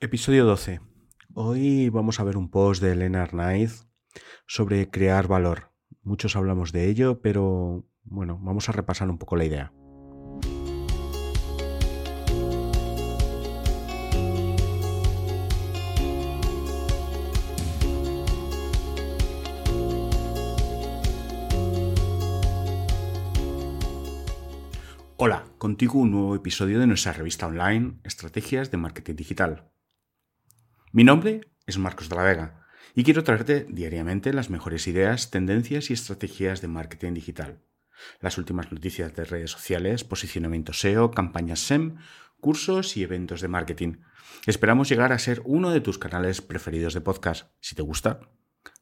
Episodio 12. Hoy vamos a ver un post de Elena Arnaiz sobre crear valor. Muchos hablamos de ello, pero bueno, vamos a repasar un poco la idea. Hola, contigo un nuevo episodio de nuestra revista online Estrategias de Marketing Digital. Mi nombre es Marcos de la Vega y quiero traerte diariamente las mejores ideas, tendencias y estrategias de marketing digital. Las últimas noticias de redes sociales, posicionamiento SEO, campañas SEM, cursos y eventos de marketing. Esperamos llegar a ser uno de tus canales preferidos de podcast. Si te gusta,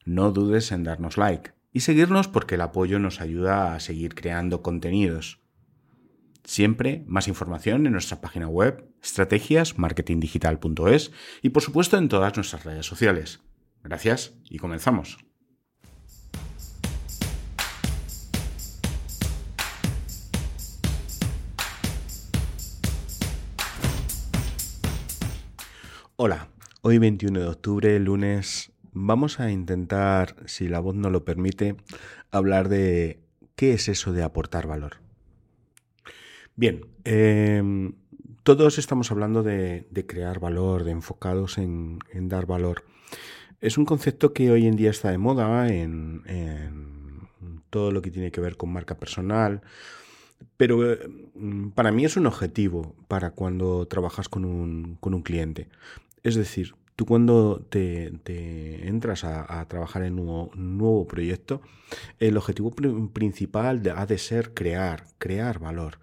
no dudes en darnos like y seguirnos porque el apoyo nos ayuda a seguir creando contenidos. Siempre más información en nuestra página web estrategiasmarketingdigital.es y por supuesto en todas nuestras redes sociales. Gracias y comenzamos. Hola, hoy 21 de octubre, lunes, vamos a intentar, si la voz no lo permite, hablar de qué es eso de aportar valor. Bien, em, todos estamos hablando de, crear valor, de enfocados en, dar valor. Es un concepto que hoy en día está de moda en, todo lo que tiene que ver con marca personal, pero em, para mí es un objetivo para cuando trabajas con un, cliente. Es decir, tú cuando te, entras a, trabajar en un nuevo, proyecto, el objetivo principal ha de ser crear, crear valor.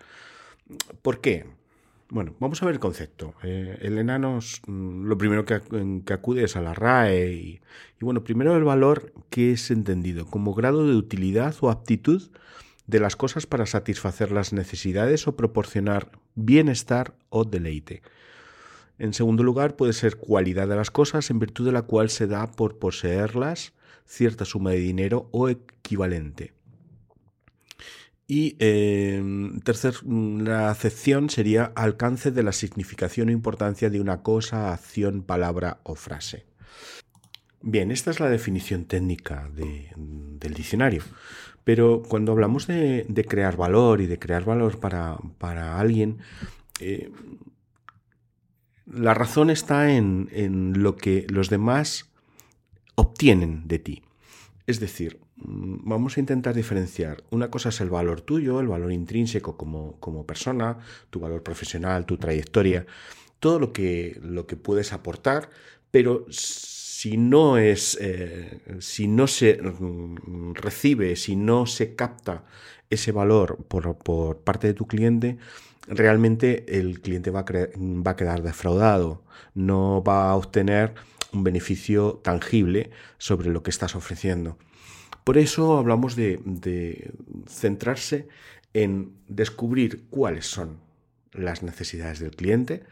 ¿Por qué? Bueno, vamos a ver el concepto. Eh, el enano, mm, lo primero que, acude es a la RAE y, bueno, primero el valor que es entendido como grado de utilidad o aptitud de las cosas para satisfacer las necesidades o proporcionar bienestar o deleite. En segundo lugar, puede ser cualidad de las cosas en virtud de la cual se da por poseerlas cierta suma de dinero o equivalente. Y eh, tercer, la acepción sería alcance de la significación o importancia de una cosa, acción, palabra o frase. Bien, esta es la definición técnica del diccionario. Pero cuando hablamos de, crear valor y de crear valor para, alguien, eh, la razón está en, en lo que los demás obtienen de ti. Es decir, Mm, vamos a intentar diferenciar. Una cosa es el valor tuyo, el valor intrínseco como, como persona, tu valor profesional, tu trayectoria, todo lo que, lo que puedes aportar, pero si no es, eh, si no se mm, recibe, si no se capta ese valor por, por parte de tu cliente, realmente el cliente va va a quedar defraudado, no va a obtener un beneficio tangible sobre lo que estás ofreciendo. Por eso hablamos de, centrarse en descubrir cuáles son las necesidades del cliente,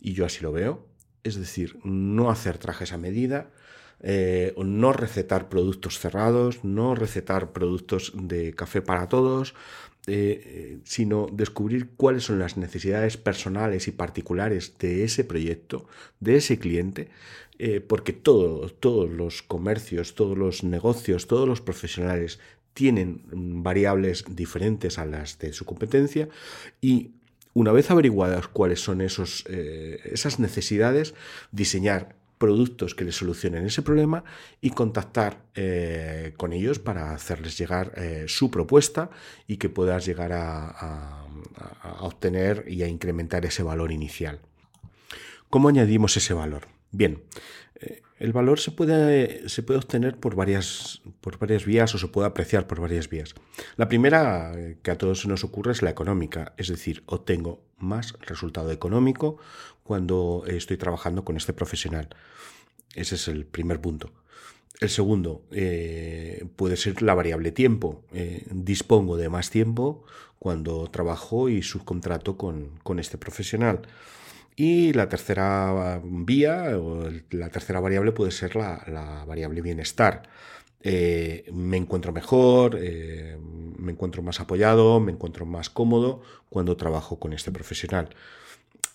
y yo así lo veo, es decir, no hacer trajes a medida, eh, no recetar productos cerrados, no recetar productos de café para todos, eh, sino descubrir cuáles son las necesidades personales y particulares de ese proyecto, de ese cliente, eh, porque todos los comercios, todos los negocios, todos los profesionales tienen variables diferentes a las de su competencia y una vez averiguadas cuáles son esos, eh, esas necesidades, diseñar productos que les solucionen ese problema y contactar eh, con ellos para hacerles llegar eh, su propuesta y que puedas llegar a, obtener y a incrementar ese valor inicial. ¿Cómo añadimos ese valor? Bien, eh, el valor se puede, se puede obtener por varias, por varias vías o se puede apreciar por varias vías. La primera que a todos nos ocurre es la económica, es decir, obtengo más resultado económico cuando estoy trabajando con este profesional. Ese es el primer punto. El segundo eh, puede ser la variable tiempo. Eh, dispongo de más tiempo cuando trabajo y subcontrato con, con este profesional. Y la tercera vía o la tercera variable puede ser la, variable bienestar. Eh, me encuentro mejor, me encuentro más apoyado, me encuentro más cómodo cuando trabajo con este profesional.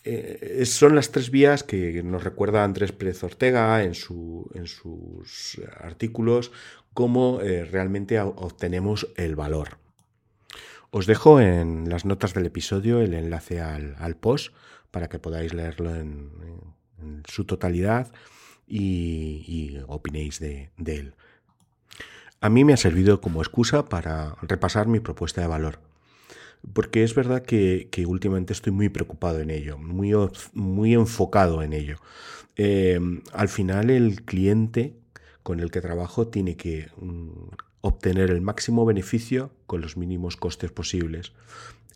eh, son las tres vías que nos recuerda Andrés Pérez Ortega en, su, en sus artículos, cómo eh, realmente obtenemos el valor. Os dejo en las notas del episodio el enlace al, post para que podáis leerlo en, su totalidad y, opinéis de, él. A mí me ha servido como excusa para repasar mi propuesta de valor porque es verdad que, últimamente estoy muy preocupado en ello, muy, muy enfocado en ello. Eh, al final el cliente con el que trabajo tiene que mm, obtener el máximo beneficio con los mínimos costes posibles.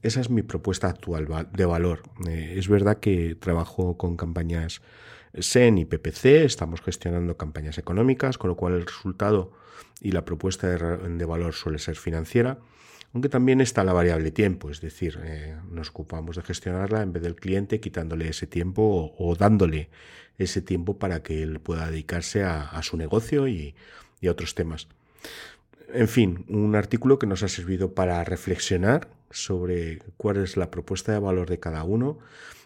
Esa es mi propuesta actual de valor. Eh, es verdad que trabajo con campañas SEN y PPC, estamos gestionando campañas económicas, con lo cual el resultado y la propuesta de valor suele ser financiera aunque también está la variable tiempo, es decir, eh, nos ocupamos de gestionarla en vez del cliente quitándole ese tiempo o, dándole ese tiempo para que él pueda dedicarse a, su negocio y, y, a otros temas. En fin, un artículo que nos ha servido para reflexionar sobre cuál es la propuesta de valor de cada uno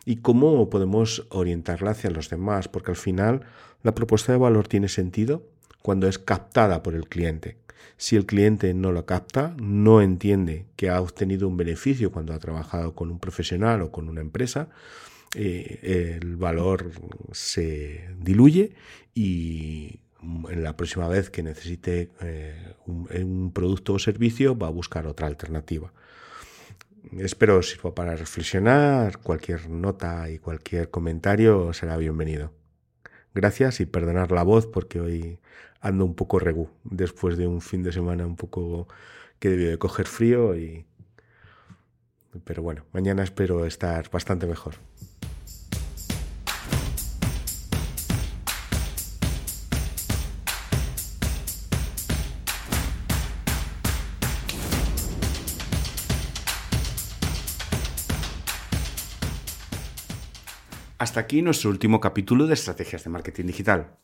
y cómo podemos orientarla hacia los demás, porque al final la propuesta de valor tiene sentido cuando es captada por el cliente. Si el cliente no lo capta, no entiende que ha obtenido un beneficio cuando ha trabajado con un profesional o con una empresa, eh, el valor se diluye y en la próxima vez que necesite eh, un, producto o servicio va a buscar otra alternativa. Espero sirva para reflexionar. Cualquier nota y cualquier comentario será bienvenido. Gracias y perdonar la voz porque hoy ando un poco regú después de un fin de semana un poco que debió de coger frío y pero bueno, mañana espero estar bastante mejor. Hasta aquí nuestro último capítulo de Estrategias de Marketing Digital.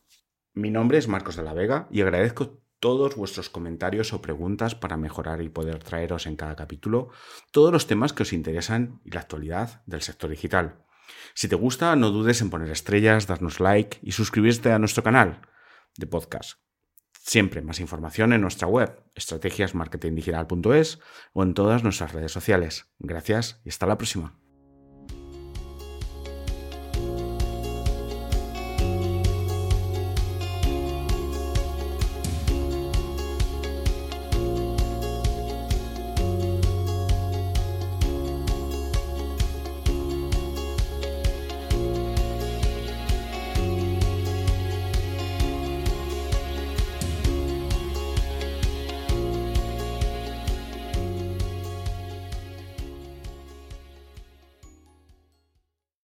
Mi nombre es Marcos de la Vega y agradezco todos vuestros comentarios o preguntas para mejorar y poder traeros en cada capítulo todos los temas que os interesan y la actualidad del sector digital. Si te gusta, no dudes en poner estrellas, darnos like y suscribirte a nuestro canal de podcast. Siempre más información en nuestra web, estrategiasmarketingdigital.es o en todas nuestras redes sociales. Gracias y hasta la próxima.